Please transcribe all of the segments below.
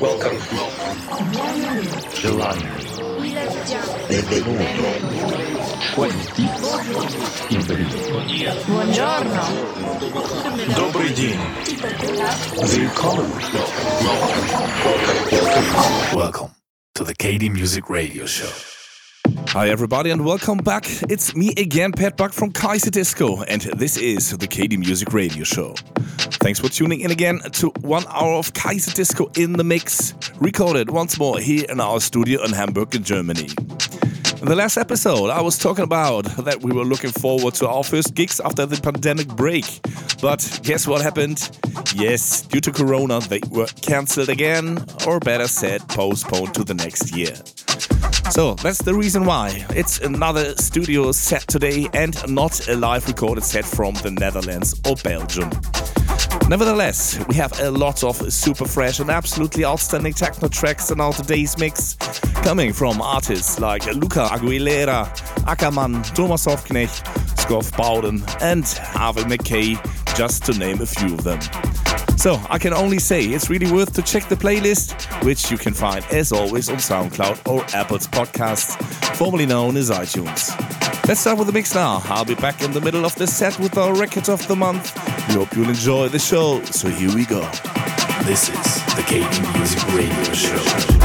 Welcome. July. Benvenuto. Buongiorno. Добрый день. Willkommen. Welcome to the KD Music Radio Show. Hi, everybody, and welcome back. It's me again, Pat Buck from Kaiserdisco, and this is the KD Music Radio Show. Thanks for tuning in again to one hour of Kaiserdisco in the mix, recorded once more here in our studio in Hamburg, in Germany. In the last episode, I was talking about that we were looking forward to our first gigs after the pandemic break. But guess what happened? Yes, due to Corona, they were cancelled again, or better said, postponed to the next year. So that's the reason why. It's another studio set today and not a live recorded set from the Netherlands or Belgium. Nevertheless, we have a lot of super fresh and absolutely outstanding techno tracks in our today's mix, coming from artists like Luca Aguilera, Ackermann, Thomas Hoffknecht, Skov Bowden, and Harvey McKay, just to name a few of them. So I can only say it's really worth to check the playlist, which you can find as always on SoundCloud or Apple's podcasts, formerly known as iTunes. Let's start with the mix now. I'll be back in the middle of the set with our record of the month. We hope you'll enjoy the show. So here we go. This is the KD Music Radio Show.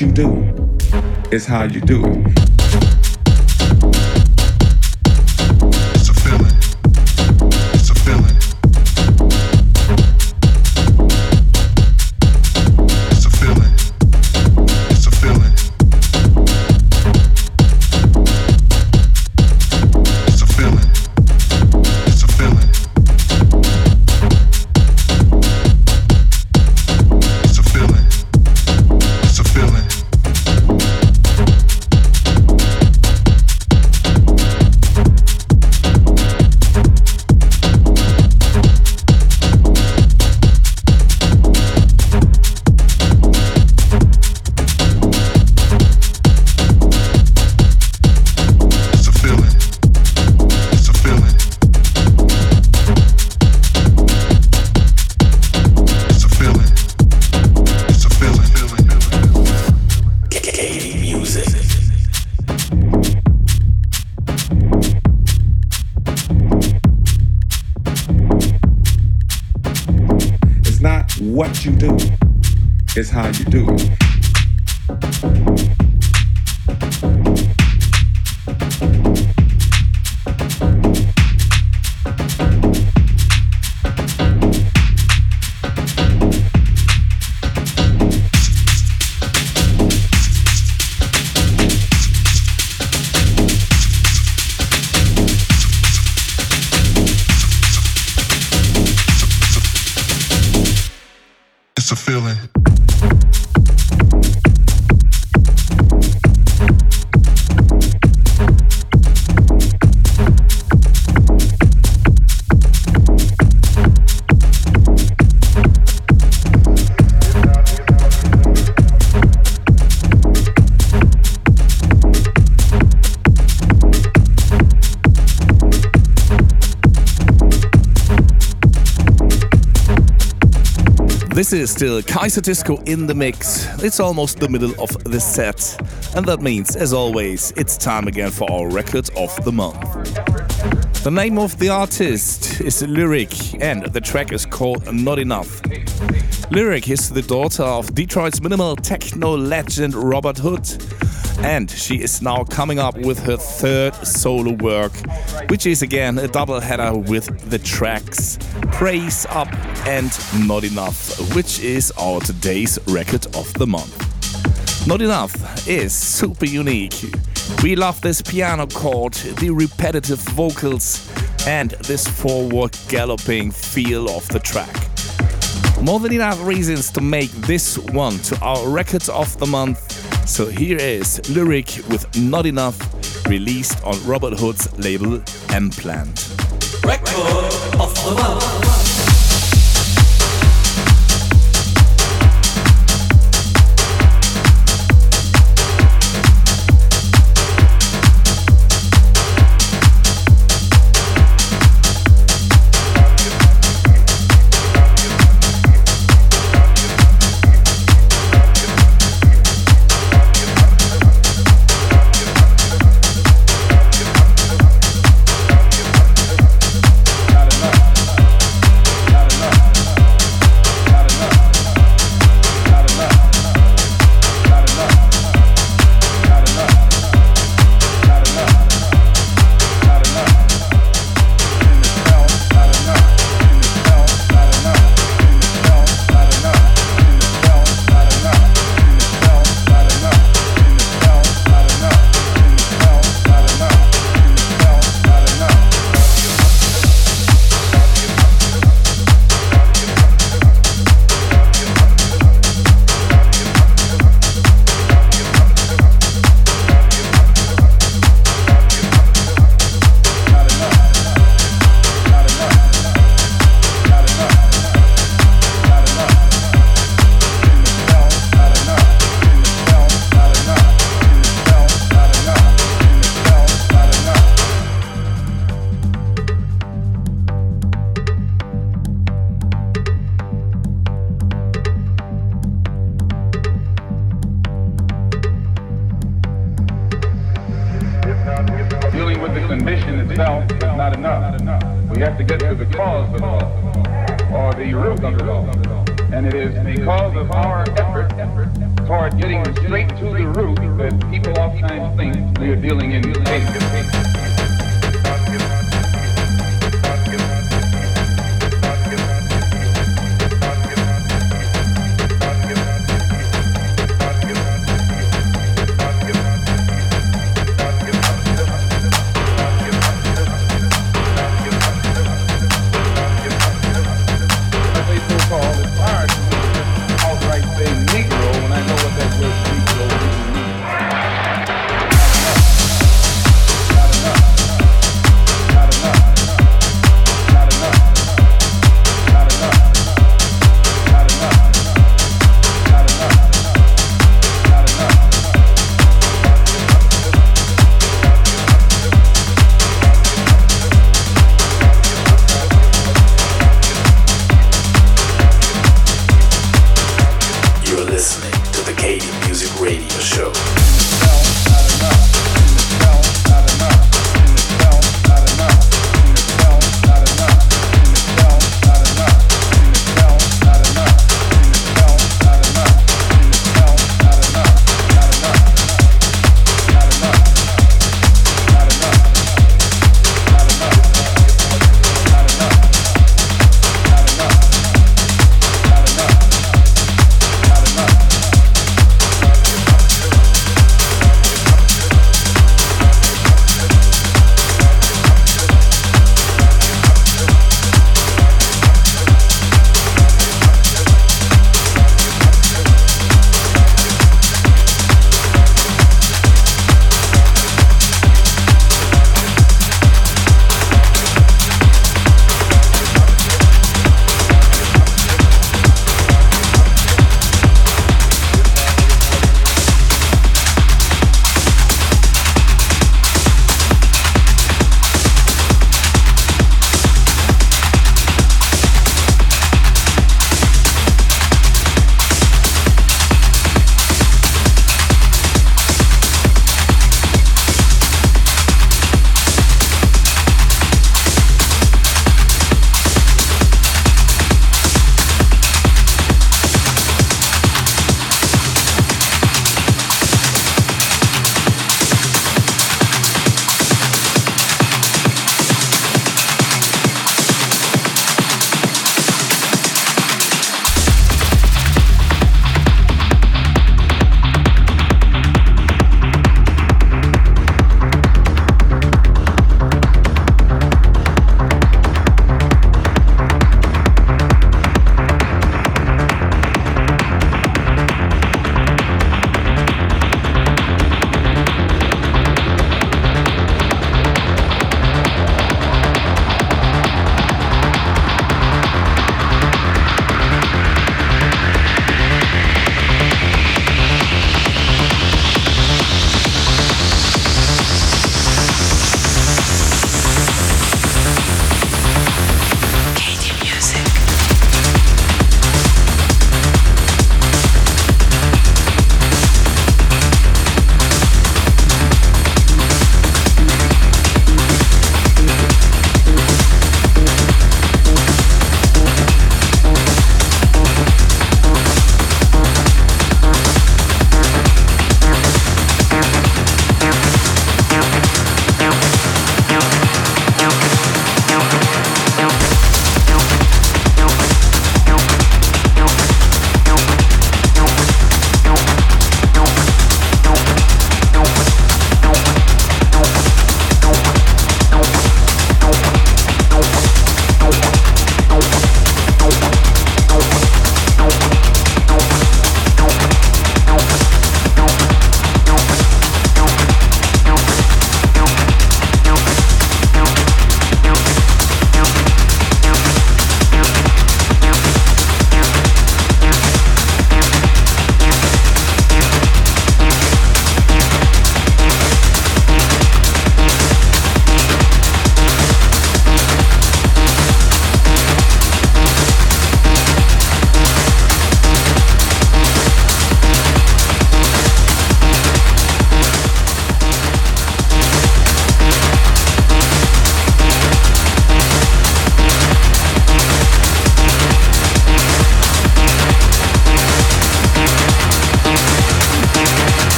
You do, it's how you do it. you do. feeling. This is still Kaiserdisco in the mix. It's almost the middle of the set. And that means, as always, it's time again for our record of the month. The name of the artist is Lyric, and the track is called Not Enough. Lyric is the daughter of Detroit's minimal techno legend Robert Hood and she is now coming up with her third solo work, which is again a double header with the tracks Praise Up and Not Enough, which is our today's record of the month. Not Enough is super unique. We love this piano chord, the repetitive vocals, and this forward galloping feel of the track. More than enough reasons to make this one to our record of the month so here is Lyric with Not Enough, released on Robert Hood's label M Plant. Record of the month.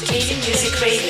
Sophisticated Music Radio.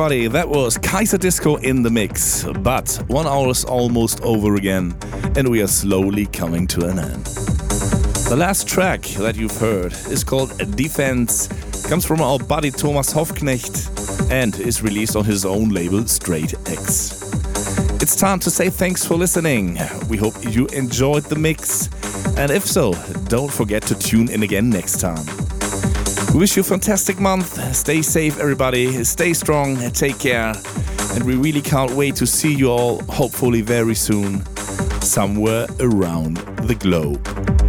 Everybody, that was Kaiserdisco in the mix. But one hour is almost over again, and we are slowly coming to an end. The last track that you've heard is called Defense, comes from our buddy Thomas Hoffknecht, and is released on his own label Straight X. It's time to say thanks for listening. We hope you enjoyed the mix, and if so, don't forget to tune in again next time. Wish you a fantastic month. Stay safe, everybody. Stay strong. Take care. And we really can't wait to see you all, hopefully, very soon, somewhere around the globe.